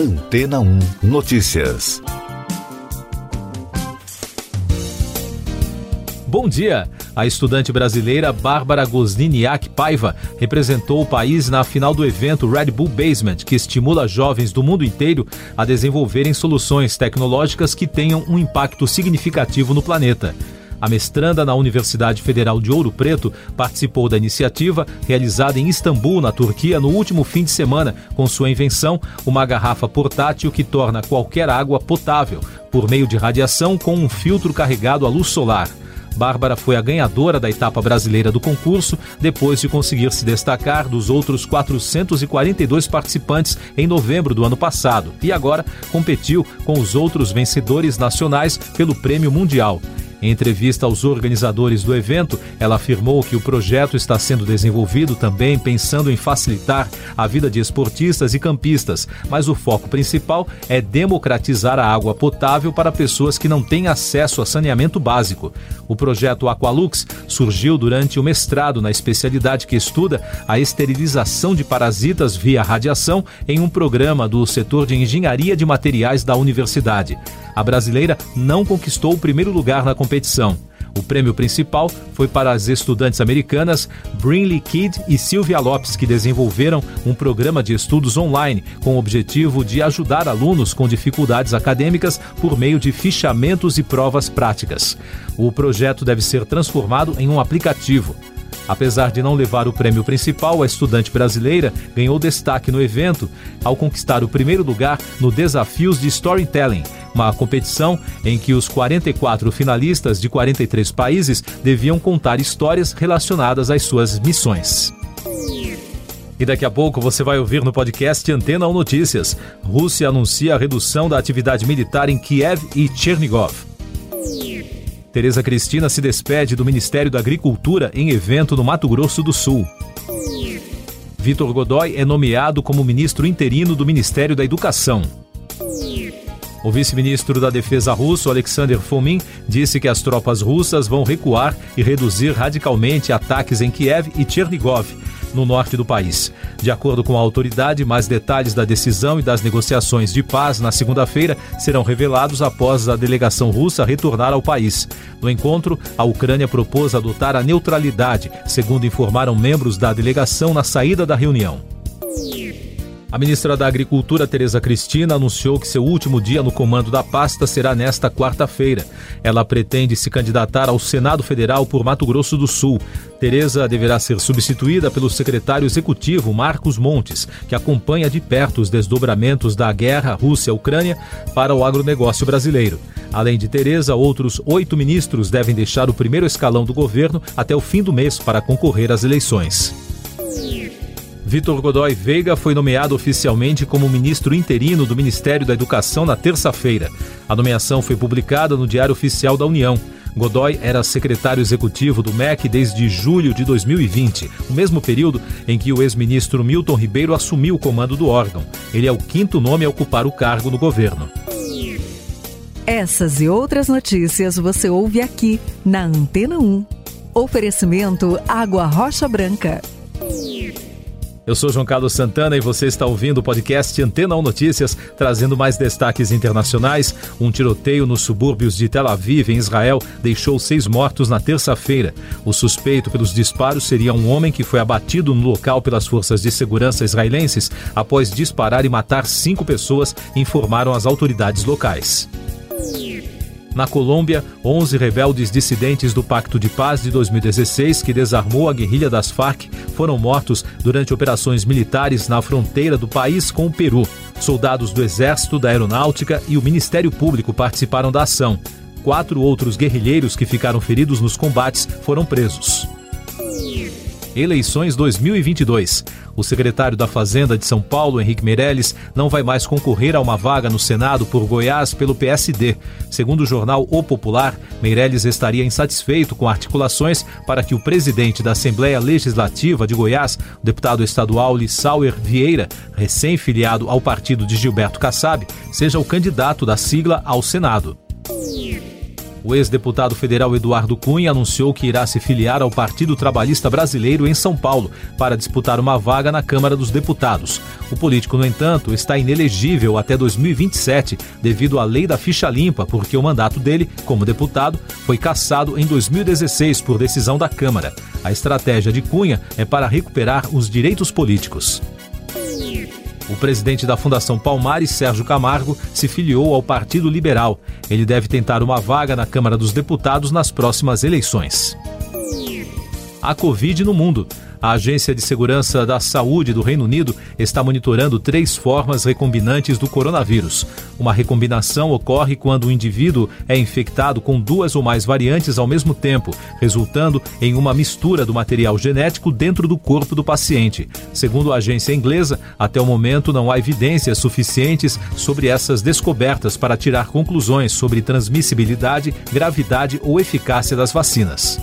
Antena 1 Notícias. Bom dia! A estudante brasileira Bárbara Gosniniak Paiva representou o país na final do evento Red Bull Basement, que estimula jovens do mundo inteiro a desenvolverem soluções tecnológicas que tenham um impacto significativo no planeta. A mestranda na Universidade Federal de Ouro Preto participou da iniciativa realizada em Istambul, na Turquia, no último fim de semana, com sua invenção, uma garrafa portátil que torna qualquer água potável, por meio de radiação com um filtro carregado à luz solar. Bárbara foi a ganhadora da etapa brasileira do concurso, depois de conseguir se destacar dos outros 442 participantes em novembro do ano passado, e agora competiu com os outros vencedores nacionais pelo Prêmio Mundial. Em entrevista aos organizadores do evento, ela afirmou que o projeto está sendo desenvolvido também pensando em facilitar a vida de esportistas e campistas, mas o foco principal é democratizar a água potável para pessoas que não têm acesso a saneamento básico. O projeto Aqualux surgiu durante o mestrado na especialidade que estuda a esterilização de parasitas via radiação em um programa do setor de engenharia de materiais da universidade. A brasileira não conquistou o primeiro lugar na competição. O prêmio principal foi para as estudantes americanas Brinley Kidd e Sylvia Lopes, que desenvolveram um programa de estudos online com o objetivo de ajudar alunos com dificuldades acadêmicas por meio de fichamentos e provas práticas. O projeto deve ser transformado em um aplicativo. Apesar de não levar o prêmio principal, a estudante brasileira ganhou destaque no evento ao conquistar o primeiro lugar no Desafios de Storytelling, uma competição em que os 44 finalistas de 43 países deviam contar histórias relacionadas às suas missões. E daqui a pouco você vai ouvir no podcast Antena ou Notícias. Rússia anuncia a redução da atividade militar em Kiev e Chernigov. Tereza Cristina se despede do Ministério da Agricultura em evento no Mato Grosso do Sul. Vitor Godoy é nomeado como ministro interino do Ministério da Educação. O vice-ministro da Defesa russo, Alexander Fomin, disse que as tropas russas vão recuar e reduzir radicalmente ataques em Kiev e Chernigov, no norte do país. De acordo com a autoridade, mais detalhes da decisão e das negociações de paz na segunda-feira serão revelados após a delegação russa retornar ao país. No encontro, a Ucrânia propôs adotar a neutralidade, segundo informaram membros da delegação na saída da reunião. A ministra da Agricultura, Tereza Cristina, anunciou que seu último dia no comando da pasta será nesta quarta-feira. Ela pretende se candidatar ao Senado Federal por Mato Grosso do Sul. Tereza deverá ser substituída pelo secretário executivo Marcos Montes, que acompanha de perto os desdobramentos da guerra Rússia-Ucrânia para o agronegócio brasileiro. Além de Tereza, outros oito ministros devem deixar o primeiro escalão do governo até o fim do mês para concorrer às eleições. Vitor Godoy Veiga foi nomeado oficialmente como ministro interino do Ministério da Educação na terça-feira. A nomeação foi publicada no Diário Oficial da União. Godoy era secretário executivo do MEC desde julho de 2020, o mesmo período em que o ex-ministro Milton Ribeiro assumiu o comando do órgão. Ele é o quinto nome a ocupar o cargo no governo. Essas e outras notícias você ouve aqui na Antena 1. Oferecimento Água Rocha Branca. Eu sou João Carlos Santana e você está ouvindo o podcast Antena 1 Notícias, trazendo mais destaques internacionais. Um tiroteio nos subúrbios de Tel Aviv, em Israel, deixou seis mortos na terça-feira. O suspeito pelos disparos seria um homem que foi abatido no local pelas forças de segurança israelenses após disparar e matar cinco pessoas, informaram as autoridades locais. Na Colômbia, 11 rebeldes dissidentes do Pacto de Paz de 2016, que desarmou a guerrilha das Farc, foram mortos durante operações militares na fronteira do país com o Peru. Soldados do Exército, da Aeronáutica e o Ministério Público participaram da ação. Quatro outros guerrilheiros que ficaram feridos nos combates foram presos. Eleições 2022. O secretário da Fazenda de São Paulo, Henrique Meirelles, não vai mais concorrer a uma vaga no Senado por Goiás pelo PSD. Segundo o jornal O Popular, Meirelles estaria insatisfeito com articulações para que o presidente da Assembleia Legislativa de Goiás, o deputado estadual Lissauer Vieira, recém-filiado ao partido de Gilberto Kassab, seja o candidato da sigla ao Senado. O ex-deputado federal Eduardo Cunha anunciou que irá se filiar ao Partido Trabalhista Brasileiro em São Paulo para disputar uma vaga na Câmara dos Deputados. O político, no entanto, está inelegível até 2027 devido à lei da ficha limpa, porque o mandato dele, como deputado, foi cassado em 2016 por decisão da Câmara. A estratégia de Cunha é para recuperar os direitos políticos. O presidente da Fundação Palmares, Sérgio Camargo, se filiou ao Partido Liberal. Ele deve tentar uma vaga na Câmara dos Deputados nas próximas eleições. A Covid no mundo. A Agência de Segurança da Saúde do Reino Unido está monitorando três formas recombinantes do coronavírus. Uma recombinação ocorre quando o indivíduo é infectado com duas ou mais variantes ao mesmo tempo, resultando em uma mistura do material genético dentro do corpo do paciente. Segundo a agência inglesa, até o momento não há evidências suficientes sobre essas descobertas para tirar conclusões sobre transmissibilidade, gravidade ou eficácia das vacinas.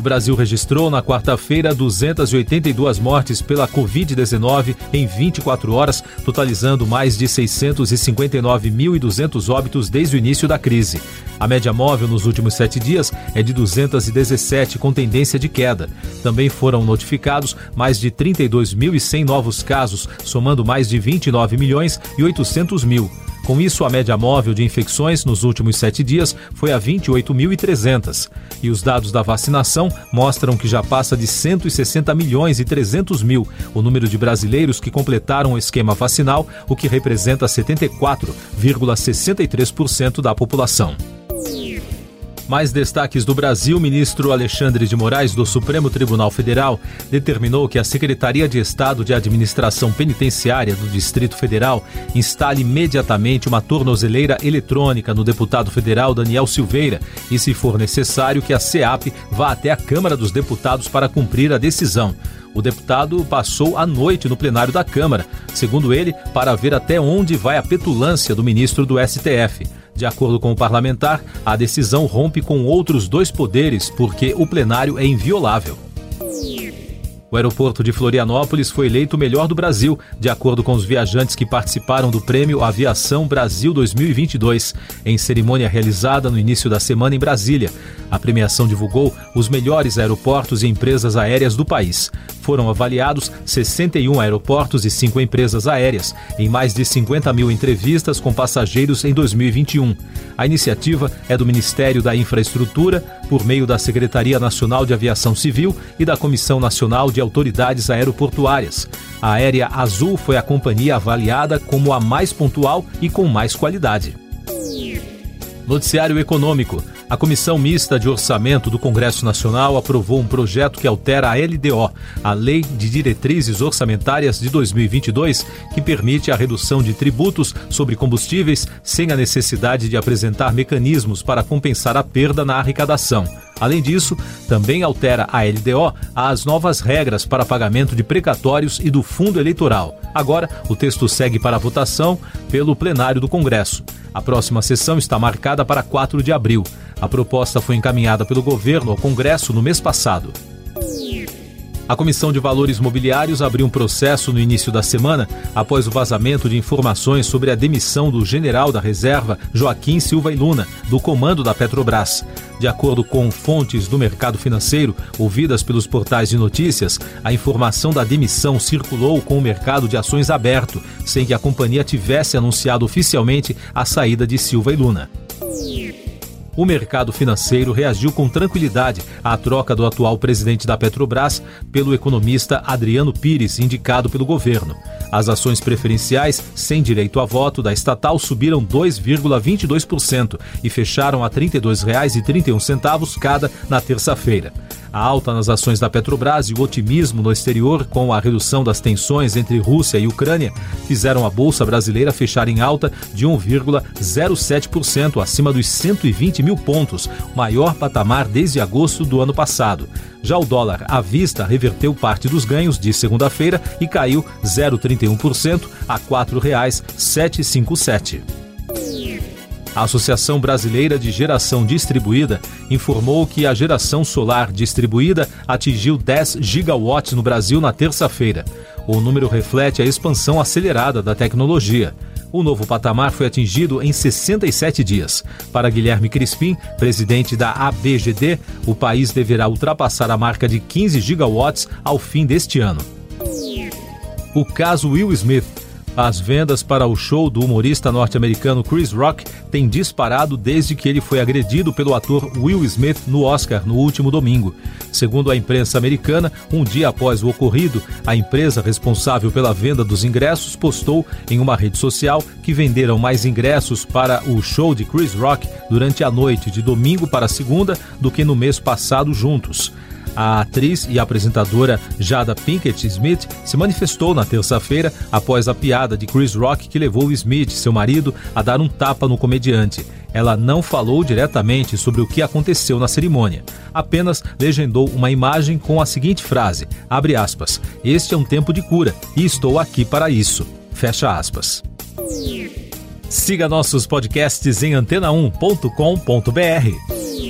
O Brasil registrou na quarta-feira 282 mortes pela Covid-19 em 24 horas, totalizando mais de 659.200 óbitos desde o início da crise. A média móvel nos últimos sete dias é de 217, com tendência de queda. Também foram notificados mais de 32.100 novos casos, somando mais de 29 milhões e 800 mil. Com isso, a média móvel de infecções nos últimos sete dias foi a 28.300. E os dados da vacinação mostram que já passa de 160 milhões e 300 mil o número de brasileiros que completaram o esquema vacinal, o que representa 74,63% da população. Mais destaques do Brasil, ministro Alexandre de Moraes, do Supremo Tribunal Federal, determinou que a Secretaria de Estado de Administração Penitenciária do Distrito Federal instale imediatamente uma tornozeleira eletrônica no deputado federal Daniel Silveira e, se for necessário, que a SEAP vá até a Câmara dos Deputados para cumprir a decisão. O deputado passou a noite no plenário da Câmara, segundo ele, para ver até onde vai a petulância do ministro do STF. De acordo com o parlamentar, a decisão rompe com outros dois poderes porque o plenário é inviolável. O aeroporto de Florianópolis foi eleito o melhor do Brasil, de acordo com os viajantes que participaram do Prêmio Aviação Brasil 2022, em cerimônia realizada no início da semana em Brasília. A premiação divulgou os melhores aeroportos e empresas aéreas do país. Foram avaliados 61 aeroportos e 5 empresas aéreas, em mais de 50 mil entrevistas com passageiros em 2021. A iniciativa é do Ministério da Infraestrutura, por meio da Secretaria Nacional de Aviação Civil e da Comissão Nacional de Autoridades Aeroportuárias. A Aérea Azul foi a companhia avaliada como a mais pontual e com mais qualidade. Noticiário Econômico. A Comissão Mista de Orçamento do Congresso Nacional aprovou um projeto que altera a LDO, a Lei de Diretrizes Orçamentárias de 2022, que permite a redução de tributos sobre combustíveis sem a necessidade de apresentar mecanismos para compensar a perda na arrecadação. Além disso, também altera a LDO as novas regras para pagamento de precatórios e do fundo eleitoral. Agora, o texto segue para votação pelo plenário do Congresso. A próxima sessão está marcada para 4 de abril. A proposta foi encaminhada pelo governo ao Congresso no mês passado. A Comissão de Valores Mobiliários abriu um processo no início da semana após o vazamento de informações sobre a demissão do general da reserva Joaquim Silva e Luna, do comando da Petrobras. De acordo com fontes do mercado financeiro, ouvidas pelos portais de notícias, a informação da demissão circulou com o mercado de ações aberto, sem que a companhia tivesse anunciado oficialmente a saída de Silva e Luna o mercado financeiro reagiu com tranquilidade à troca do atual presidente da Petrobras pelo economista Adriano Pires, indicado pelo governo. As ações preferenciais, sem direito a voto, da estatal subiram 2,22% e fecharam a R$ 32,31 cada na terça-feira. A alta nas ações da Petrobras e o otimismo no exterior com a redução das tensões entre Rússia e Ucrânia fizeram a bolsa brasileira fechar em alta de 1,07% acima dos 120 mil pontos, maior patamar desde agosto do ano passado. Já o dólar à vista reverteu parte dos ganhos de segunda-feira e caiu 0,31% a R$ 4,757. A Associação Brasileira de Geração Distribuída informou que a geração solar distribuída atingiu 10 gigawatts no Brasil na terça-feira. O número reflete a expansão acelerada da tecnologia. O novo patamar foi atingido em 67 dias. Para Guilherme Crispim, presidente da ABGD, o país deverá ultrapassar a marca de 15 gigawatts ao fim deste ano. O caso Will Smith as vendas para o show do humorista norte-americano Chris Rock têm disparado desde que ele foi agredido pelo ator Will Smith no Oscar no último domingo. Segundo a imprensa americana, um dia após o ocorrido, a empresa responsável pela venda dos ingressos postou em uma rede social que venderam mais ingressos para o show de Chris Rock durante a noite de domingo para segunda do que no mês passado juntos. A atriz e apresentadora Jada Pinkett Smith se manifestou na terça-feira após a piada de Chris Rock que levou Smith, seu marido, a dar um tapa no comediante. Ela não falou diretamente sobre o que aconteceu na cerimônia, apenas legendou uma imagem com a seguinte frase: abre aspas, este é um tempo de cura e estou aqui para isso. Fecha aspas. Siga nossos podcasts em antena1.com.br.